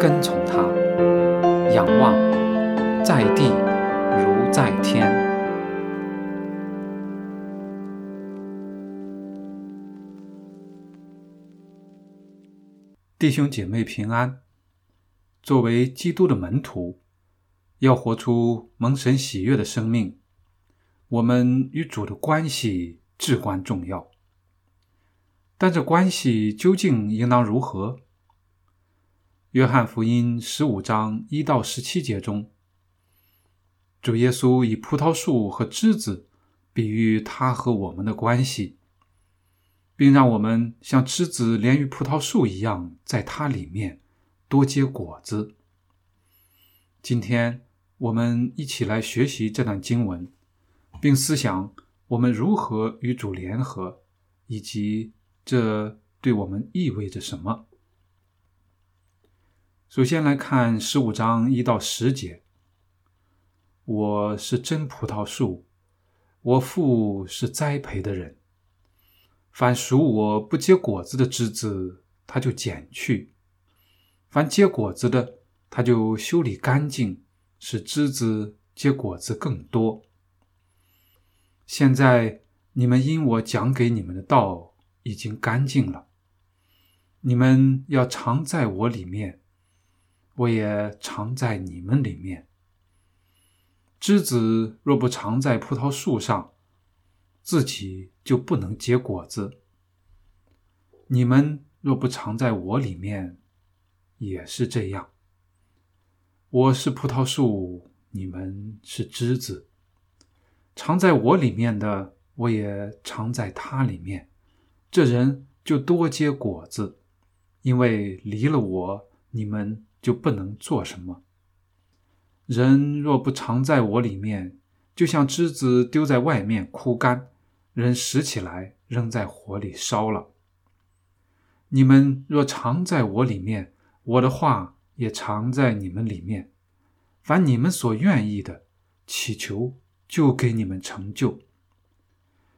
跟从他，仰望在地如在天。弟兄姐妹平安。作为基督的门徒，要活出蒙神喜悦的生命。我们与主的关系至关重要，但这关系究竟应当如何？约翰福音十五章一到十七节中，主耶稣以葡萄树和枝子比喻他和我们的关系，并让我们像枝子连于葡萄树一样，在它里面多结果子。今天我们一起来学习这段经文。并思想我们如何与主联合，以及这对我们意味着什么。首先来看十五章一到十节：“我是真葡萄树，我父是栽培的人。凡属我不结果子的枝子，他就剪去；凡结果子的，他就修理干净，使枝子结果子更多。”现在你们因我讲给你们的道已经干净了，你们要常在我里面，我也常在你们里面。枝子若不常在葡萄树上，自己就不能结果子。你们若不常在我里面，也是这样。我是葡萄树，你们是枝子。藏在我里面的，我也藏在他里面。这人就多结果子，因为离了我，你们就不能做什么。人若不常在我里面，就像枝子丢在外面枯干，人拾起来扔在火里烧了。你们若常在我里面，我的话也常在你们里面。凡你们所愿意的，祈求。就给你们成就，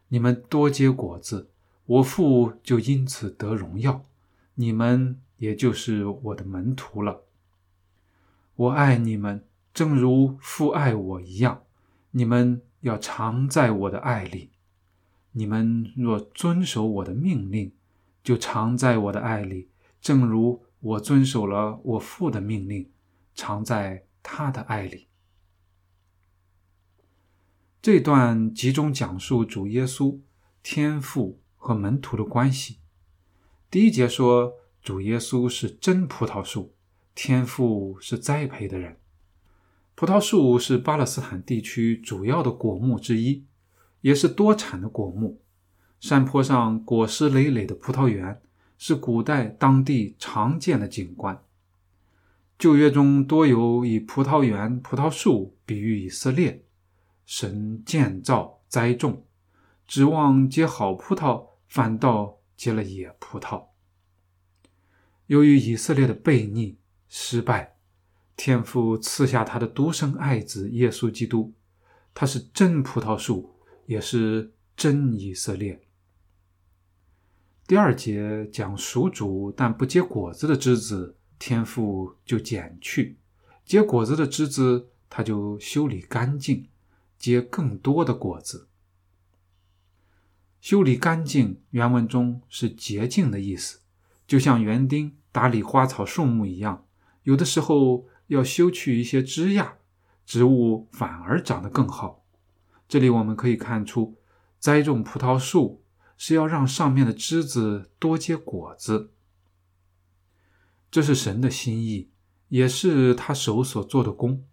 你们多结果子，我父就因此得荣耀，你们也就是我的门徒了。我爱你们，正如父爱我一样，你们要常在我的爱里。你们若遵守我的命令，就常在我的爱里，正如我遵守了我父的命令，常在他的爱里。这段集中讲述主耶稣、天父和门徒的关系。第一节说，主耶稣是真葡萄树，天父是栽培的人。葡萄树是巴勒斯坦地区主要的果木之一，也是多产的果木。山坡上果实累累的葡萄园是古代当地常见的景观。旧约中多有以葡萄园、葡萄树比喻以色列。神建造栽种，指望结好葡萄，反倒结了野葡萄。由于以色列的悖逆失败，天父赐下他的独生爱子耶稣基督，他是真葡萄树，也是真以色列。第二节讲属主但不结果子的枝子，天父就剪去；结果子的枝子，他就修理干净。结更多的果子，修理干净。原文中是洁净的意思，就像园丁打理花草树木一样，有的时候要修去一些枝桠，植物反而长得更好。这里我们可以看出，栽种葡萄树是要让上面的枝子多结果子，这是神的心意，也是他手所做的工。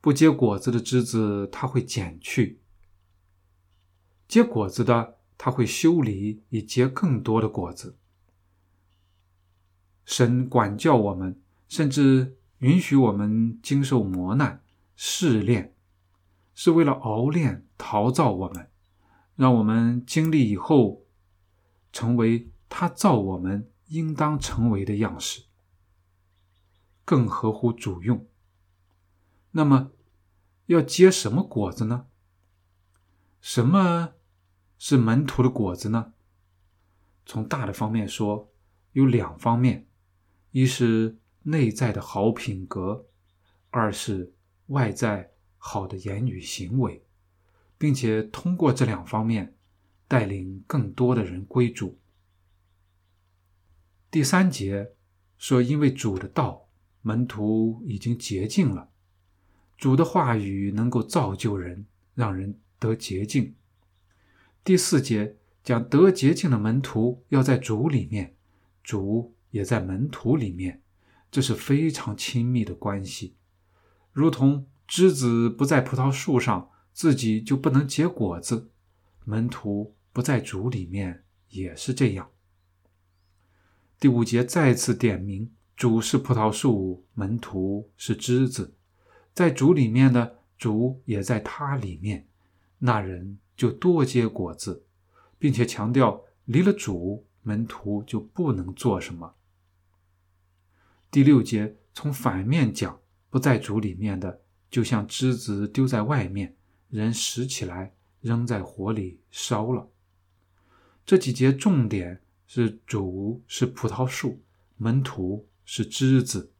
不结果子的枝子，他会剪去；结果子的，他会修理，以结更多的果子。神管教我们，甚至允许我们经受磨难、试炼，是为了熬炼、陶造我们，让我们经历以后，成为他造我们应当成为的样式，更合乎主用。那么，要结什么果子呢？什么是门徒的果子呢？从大的方面说，有两方面：一是内在的好品格，二是外在好的言语行为，并且通过这两方面带领更多的人归主。第三节说，因为主的道，门徒已经洁净了。主的话语能够造就人，让人得洁净。第四节讲得洁净的门徒要在主里面，主也在门徒里面，这是非常亲密的关系，如同枝子不在葡萄树上，自己就不能结果子；门徒不在主里面也是这样。第五节再次点明，主是葡萄树，门徒是枝子。在主里面呢，主也在他里面，那人就多结果子，并且强调离了主，门徒就不能做什么。第六节从反面讲，不在主里面的，就像枝子丢在外面，人拾起来扔在火里烧了。这几节重点是主是葡萄树，门徒是枝子。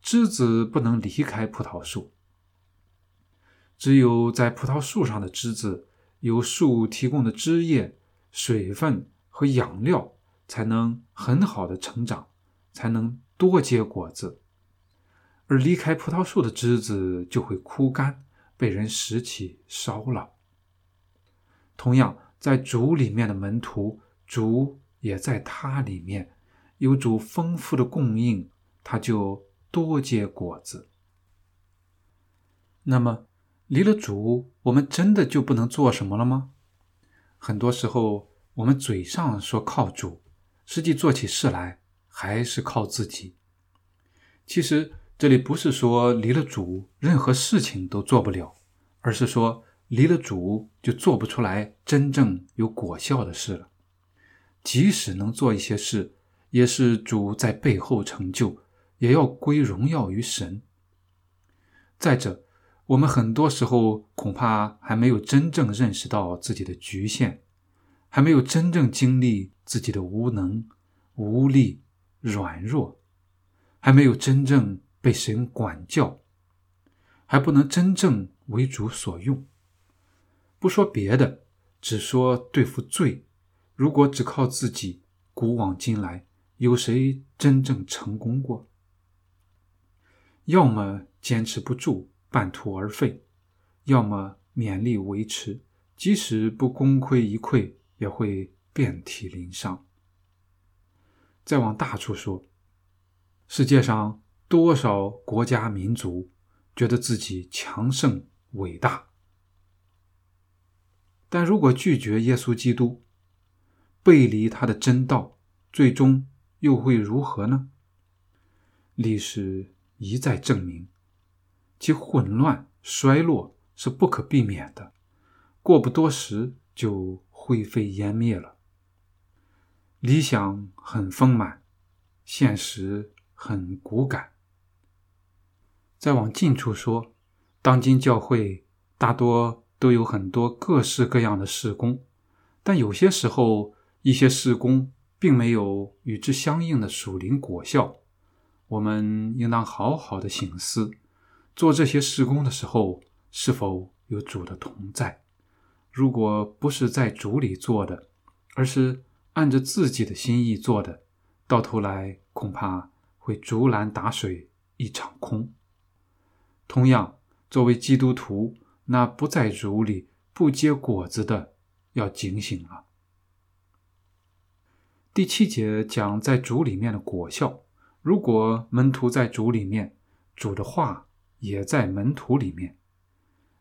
枝子不能离开葡萄树，只有在葡萄树上的枝子由树提供的枝叶、水分和养料，才能很好的成长，才能多结果子。而离开葡萄树的枝子就会枯干，被人拾起烧了。同样，在主里面的门徒，主也在他里面，有主丰富的供应，他就。多结果子。那么，离了主，我们真的就不能做什么了吗？很多时候，我们嘴上说靠主，实际做起事来还是靠自己。其实，这里不是说离了主，任何事情都做不了，而是说离了主就做不出来真正有果效的事了。即使能做一些事，也是主在背后成就。也要归荣耀于神。再者，我们很多时候恐怕还没有真正认识到自己的局限，还没有真正经历自己的无能、无力、软弱，还没有真正被神管教，还不能真正为主所用。不说别的，只说对付罪，如果只靠自己，古往今来有谁真正成功过？要么坚持不住，半途而废；要么勉力维持，即使不功亏一篑，也会遍体鳞伤。再往大处说，世界上多少国家民族觉得自己强盛伟大，但如果拒绝耶稣基督，背离他的真道，最终又会如何呢？历史。一再证明，其混乱衰落是不可避免的，过不多时就灰飞烟灭了。理想很丰满，现实很骨感。再往近处说，当今教会大多都有很多各式各样的事工，但有些时候，一些事工并没有与之相应的属灵果效。我们应当好好的醒思，做这些施工的时候是否有主的同在。如果不是在主里做的，而是按着自己的心意做的，到头来恐怕会竹篮打水一场空。同样，作为基督徒，那不在主里不结果子的，要警醒了。第七节讲在主里面的果效。如果门徒在主里面，主的话也在门徒里面。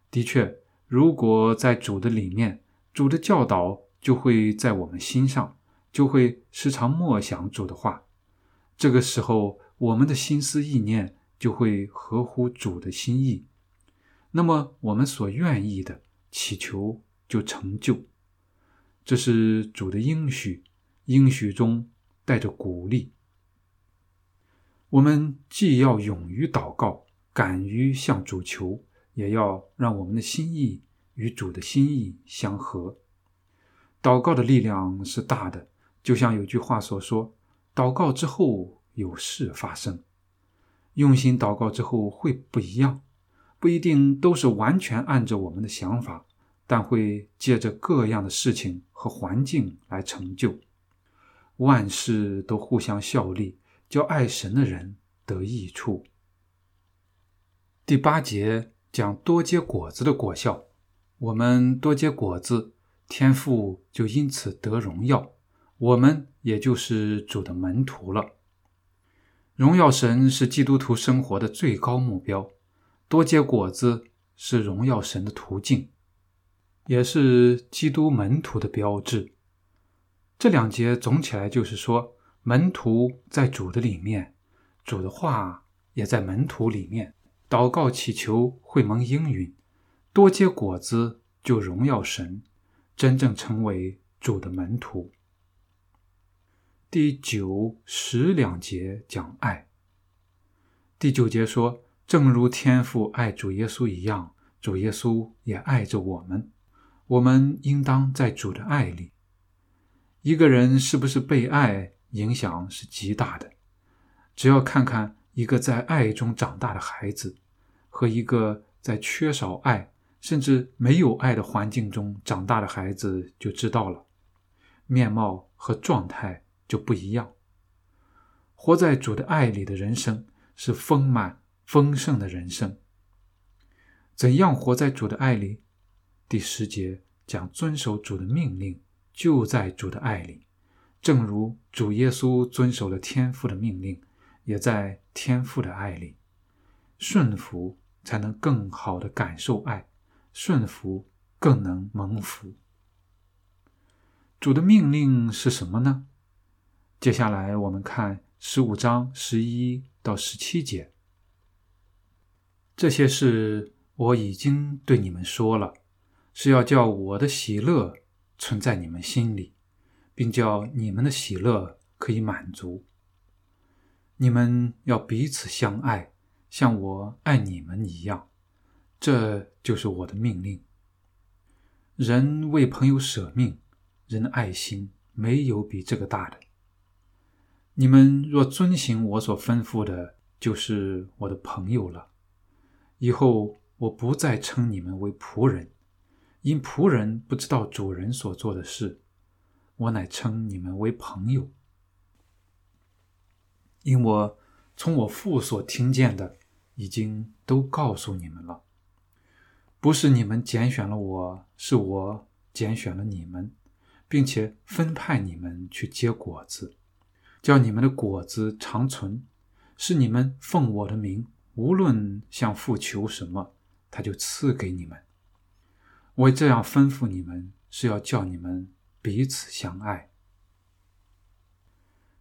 的确，如果在主的里面，主的教导就会在我们心上，就会时常默想主的话。这个时候，我们的心思意念就会合乎主的心意。那么我们所愿意的祈求就成就。这是主的应许，应许中带着鼓励。我们既要勇于祷告，敢于向主求，也要让我们的心意与主的心意相合。祷告的力量是大的，就像有句话所说：“祷告之后有事发生。”用心祷告之后会不一样，不一定都是完全按着我们的想法，但会借着各样的事情和环境来成就。万事都互相效力，叫爱神的人得益处。第八节讲多结果子的果效，我们多结果子。天父就因此得荣耀，我们也就是主的门徒了。荣耀神是基督徒生活的最高目标，多结果子是荣耀神的途径，也是基督门徒的标志。这两节总起来就是说，门徒在主的里面，主的话也在门徒里面。祷告祈求会蒙应允，多结果子就荣耀神。真正成为主的门徒。第九、十两节讲爱。第九节说：“正如天父爱主耶稣一样，主耶稣也爱着我们。我们应当在主的爱里。一个人是不是被爱，影响是极大的。只要看看一个在爱中长大的孩子，和一个在缺少爱。”甚至没有爱的环境中长大的孩子就知道了，面貌和状态就不一样。活在主的爱里的人生是丰满丰盛的人生。怎样活在主的爱里？第十节讲遵守主的命令，就在主的爱里，正如主耶稣遵守了天父的命令，也在天父的爱里。顺服才能更好的感受爱。顺服更能蒙福。主的命令是什么呢？接下来我们看十五章十一到十七节。这些事我已经对你们说了，是要叫我的喜乐存在你们心里，并叫你们的喜乐可以满足。你们要彼此相爱，像我爱你们一样。这就是我的命令。人为朋友舍命，人的爱心没有比这个大的。你们若遵行我所吩咐的，就是我的朋友了。以后我不再称你们为仆人，因仆人不知道主人所做的事。我乃称你们为朋友，因我从我父所听见的，已经都告诉你们了。不是你们拣选了我，是我拣选了你们，并且分派你们去结果子，叫你们的果子长存。是你们奉我的名，无论向父求什么，他就赐给你们。我这样吩咐你们，是要叫你们彼此相爱。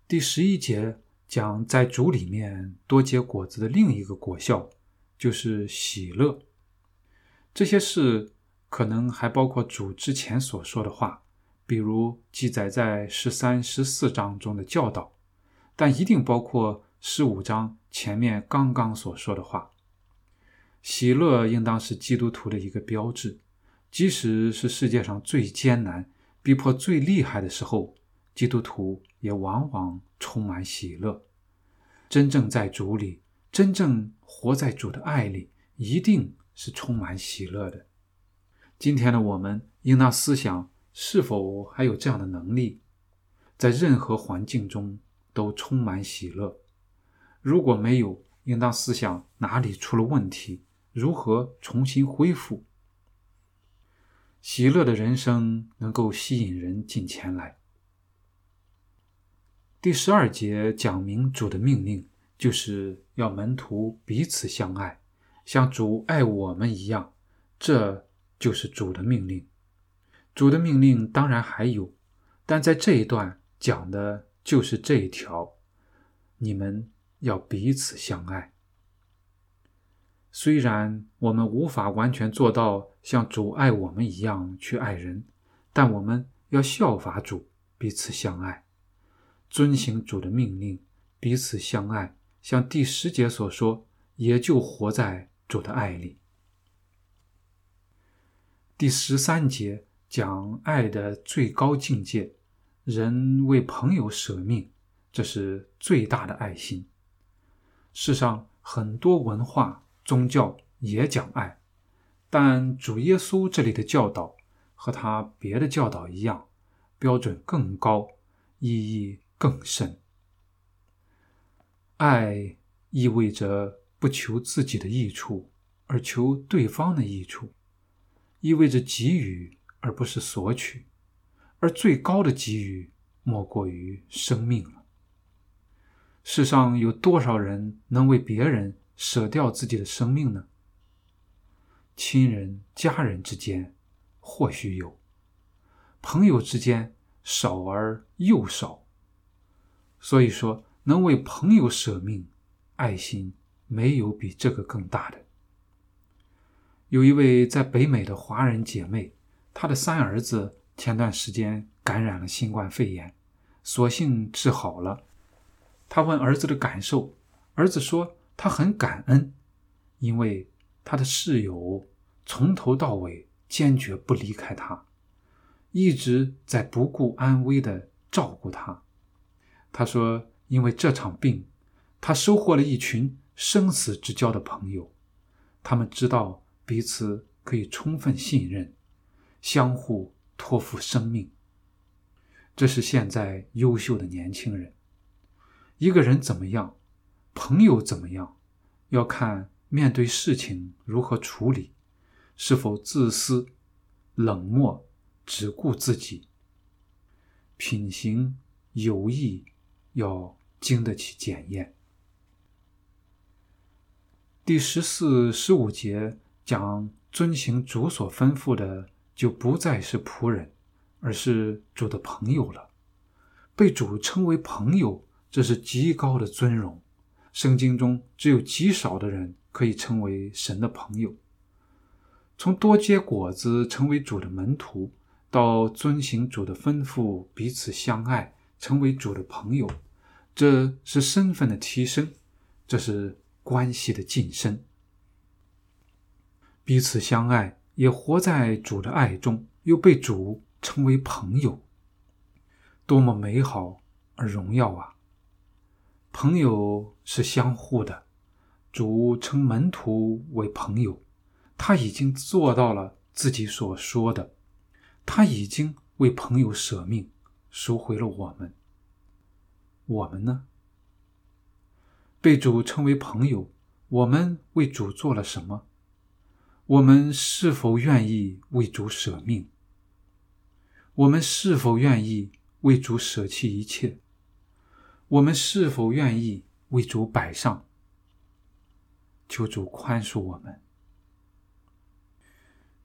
第十一节讲在主里面多结果子的另一个果效，就是喜乐。这些事可能还包括主之前所说的话，比如记载在十三、十四章中的教导，但一定包括十五章前面刚刚所说的话。喜乐应当是基督徒的一个标志，即使是世界上最艰难、逼迫最厉害的时候，基督徒也往往充满喜乐。真正在主里，真正活在主的爱里，一定。是充满喜乐的。今天的我们应当思想：是否还有这样的能力，在任何环境中都充满喜乐？如果没有，应当思想哪里出了问题，如何重新恢复。喜乐的人生能够吸引人进前来。第十二节讲明主的命令，就是要门徒彼此相爱。像主爱我们一样，这就是主的命令。主的命令当然还有，但在这一段讲的就是这一条：你们要彼此相爱。虽然我们无法完全做到像主爱我们一样去爱人，但我们要效法主，彼此相爱，遵行主的命令，彼此相爱。像第十节所说，也就活在主的爱里。第十三节讲爱的最高境界，人为朋友舍命，这是最大的爱心。世上很多文化宗教也讲爱，但主耶稣这里的教导和他别的教导一样，标准更高，意义更深。爱意味着不求自己的益处，而求对方的益处。意味着给予而不是索取，而最高的给予莫过于生命了。世上有多少人能为别人舍掉自己的生命呢？亲人、家人之间或许有，朋友之间少而又少。所以说，能为朋友舍命，爱心没有比这个更大的。有一位在北美的华人姐妹，他的三儿子前段时间感染了新冠肺炎，所幸治好了。他问儿子的感受，儿子说他很感恩，因为他的室友从头到尾坚决不离开他，一直在不顾安危的照顾他。他说，因为这场病，他收获了一群生死之交的朋友，他们知道。彼此可以充分信任，相互托付生命。这是现在优秀的年轻人。一个人怎么样，朋友怎么样，要看面对事情如何处理，是否自私、冷漠、只顾自己。品行、友谊要经得起检验。第十四、十五节。讲遵行主所吩咐的，就不再是仆人，而是主的朋友了。被主称为朋友，这是极高的尊荣。圣经中只有极少的人可以称为神的朋友。从多结果子成为主的门徒，到遵行主的吩咐，彼此相爱，成为主的朋友，这是身份的提升，这是关系的晋升。彼此相爱，也活在主的爱中，又被主称为朋友，多么美好而荣耀啊！朋友是相互的，主称门徒为朋友，他已经做到了自己所说的，他已经为朋友舍命，赎回了我们。我们呢？被主称为朋友，我们为主做了什么？我们是否愿意为主舍命？我们是否愿意为主舍弃一切？我们是否愿意为主摆上？求主宽恕我们。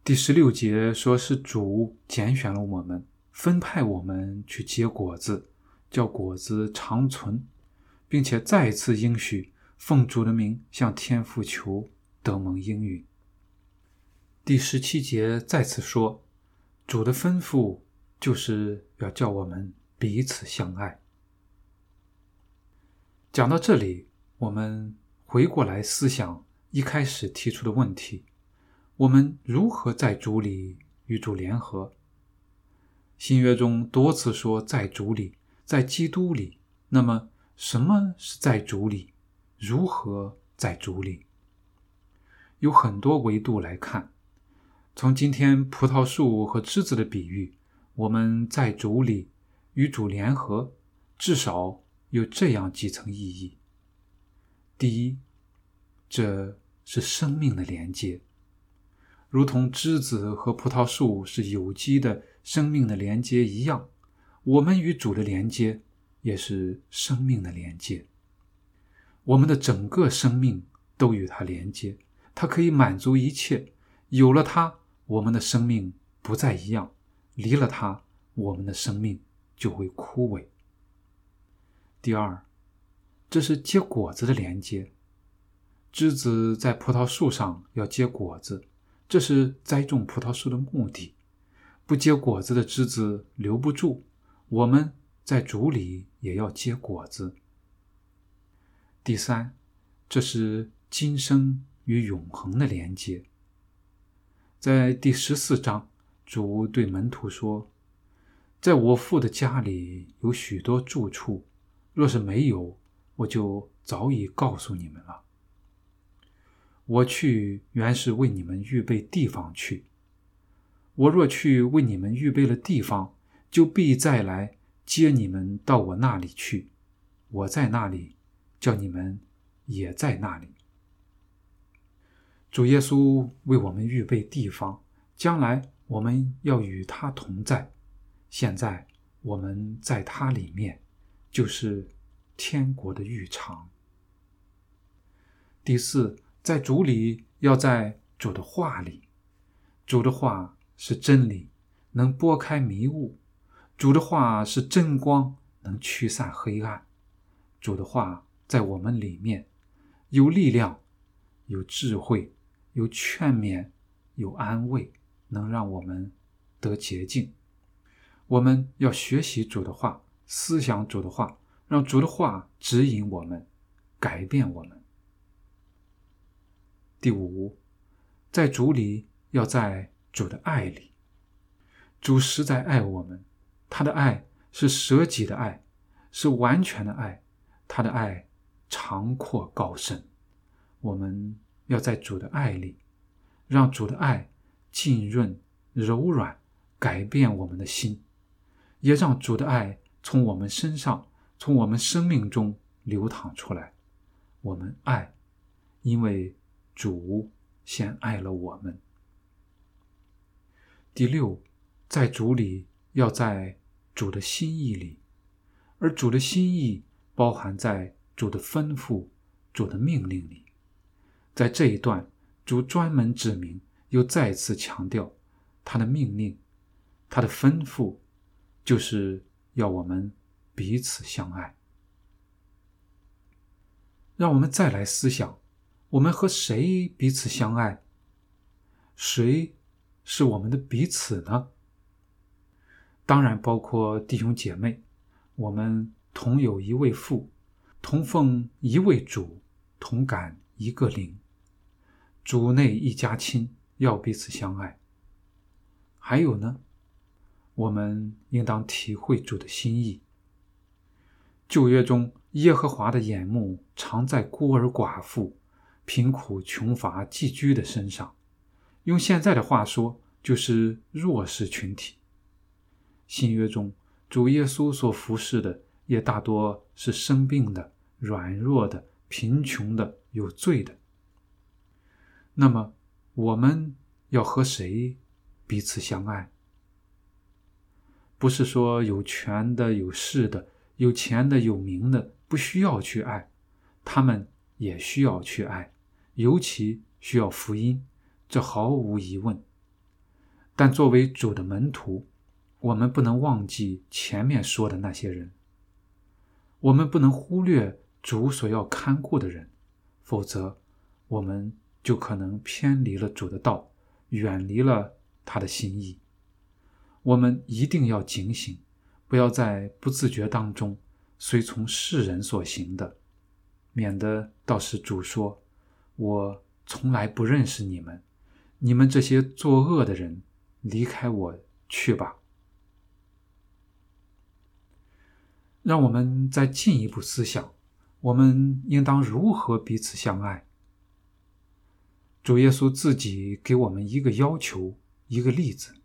第十六节说是主拣选了我们，分派我们去结果子，叫果子长存，并且再次应许奉主的名向天父求得蒙应允。第十七节再次说，主的吩咐就是要叫我们彼此相爱。讲到这里，我们回过来思想一开始提出的问题：我们如何在主里与主联合？新约中多次说在主里，在基督里。那么，什么是在主里？如何在主里？有很多维度来看。从今天葡萄树和枝子的比喻，我们在主里与主联合，至少有这样几层意义。第一，这是生命的连接，如同枝子和葡萄树是有机的生命的连接一样，我们与主的连接也是生命的连接。我们的整个生命都与它连接，它可以满足一切，有了它。我们的生命不再一样，离了它，我们的生命就会枯萎。第二，这是结果子的连接。枝子在葡萄树上要结果子，这是栽种葡萄树的目的。不结果子的枝子留不住。我们在主里也要结果子。第三，这是今生与永恒的连接。在第十四章，主对门徒说：“在我父的家里有许多住处，若是没有，我就早已告诉你们了。我去原是为你们预备地方去。我若去为你们预备了地方。”就必再来接你们到我那里去，我在那里，叫你们也在那里。主耶稣为我们预备地方，将来我们要与他同在。现在我们在他里面，就是天国的浴场。第四，在主里，要在主的话里。主的话是真理，能拨开迷雾。主的话是真光，能驱散黑暗。主的话在我们里面有力量，有智慧，有劝勉，有安慰，能让我们得洁净。我们要学习主的话，思想主的话，让主的话指引我们，改变我们。第五，在主里，要在主的爱里。主实在爱我们。他的爱是舍己的爱，是完全的爱。他的爱长阔高深，我们要在主的爱里，让主的爱浸润、柔软，改变我们的心，也让主的爱从我们身上、从我们生命中流淌出来。我们爱，因为主先爱了我们。第六，在主里要在。主的心意里，而主的心意包含在主的吩咐、主的命令里。在这一段，主专门指明，又再次强调他的命令、他的吩咐，就是要我们彼此相爱。让我们再来思想：我们和谁彼此相爱？谁是我们的彼此呢？当然包括弟兄姐妹，我们同有一位父，同奉一位主，同感一个灵，主内一家亲，要彼此相爱。还有呢，我们应当体会主的心意。旧约中，耶和华的眼目常在孤儿寡妇、贫苦穷乏寄居的身上，用现在的话说，就是弱势群体。新约中，主耶稣所服侍的也大多是生病的、软弱的、贫穷的、有罪的。那么，我们要和谁彼此相爱？不是说有权的、有势的、有钱的、有名的不需要去爱，他们也需要去爱，尤其需要福音，这毫无疑问。但作为主的门徒，我们不能忘记前面说的那些人，我们不能忽略主所要看顾的人，否则我们就可能偏离了主的道，远离了他的心意。我们一定要警醒，不要在不自觉当中随从世人所行的，免得到时主说：“我从来不认识你们，你们这些作恶的人，离开我去吧。”让我们再进一步思想，我们应当如何彼此相爱？主耶稣自己给我们一个要求，一个例子。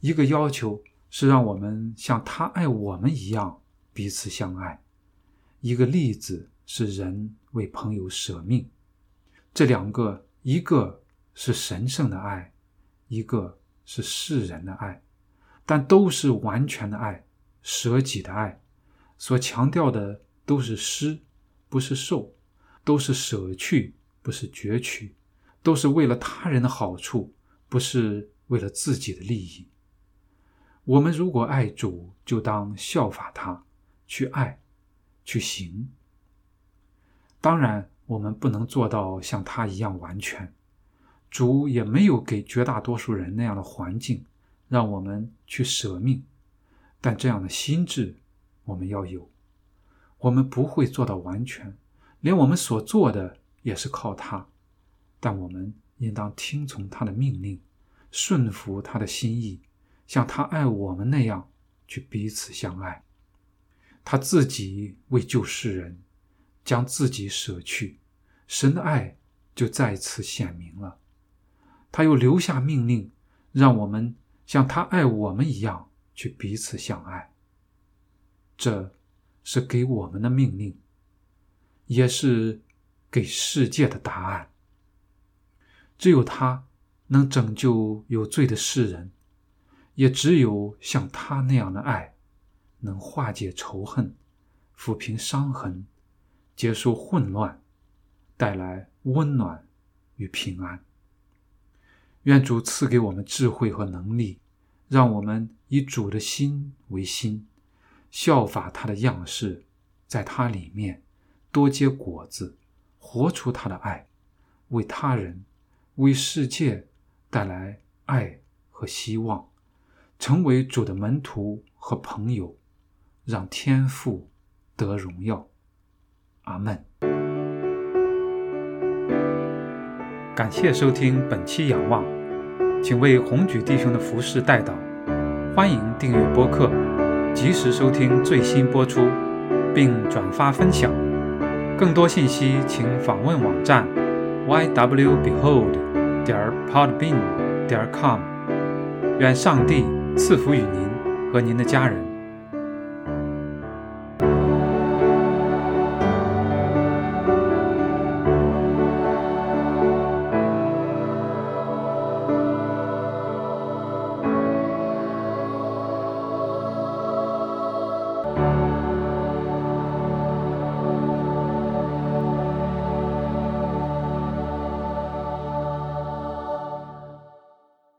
一个要求是让我们像他爱我们一样彼此相爱；一个例子是人为朋友舍命。这两个，一个是神圣的爱，一个是世人的爱，但都是完全的爱，舍己的爱。所强调的都是施，不是受；都是舍去，不是攫取；都是为了他人的好处，不是为了自己的利益。我们如果爱主，就当效法他，去爱，去行。当然，我们不能做到像他一样完全。主也没有给绝大多数人那样的环境，让我们去舍命。但这样的心智，我们要有。我们不会做到完全，连我们所做的也是靠他。但我们应当听从他的命令，顺服他的心意，像他爱我们那样去彼此相爱。他自己为救世人，将自己舍去，神的爱就再次显明了。他又留下命令，让我们像他爱我们一样。去彼此相爱，这是给我们的命令，也是给世界的答案。只有他能拯救有罪的世人，也只有像他那样的爱，能化解仇恨，抚平伤痕，结束混乱，带来温暖与平安。愿主赐给我们智慧和能力。让我们以主的心为心，效法他的样式，在他里面多结果子，活出他的爱，为他人、为世界带来爱和希望，成为主的门徒和朋友，让天父得荣耀。阿门。感谢收听本期仰望。请为红举弟兄的服饰代祷，欢迎订阅播客，及时收听最新播出，并转发分享。更多信息请访问网站 ywbehold. 点 podbean. 点 com。愿上帝赐福于您和您的家人。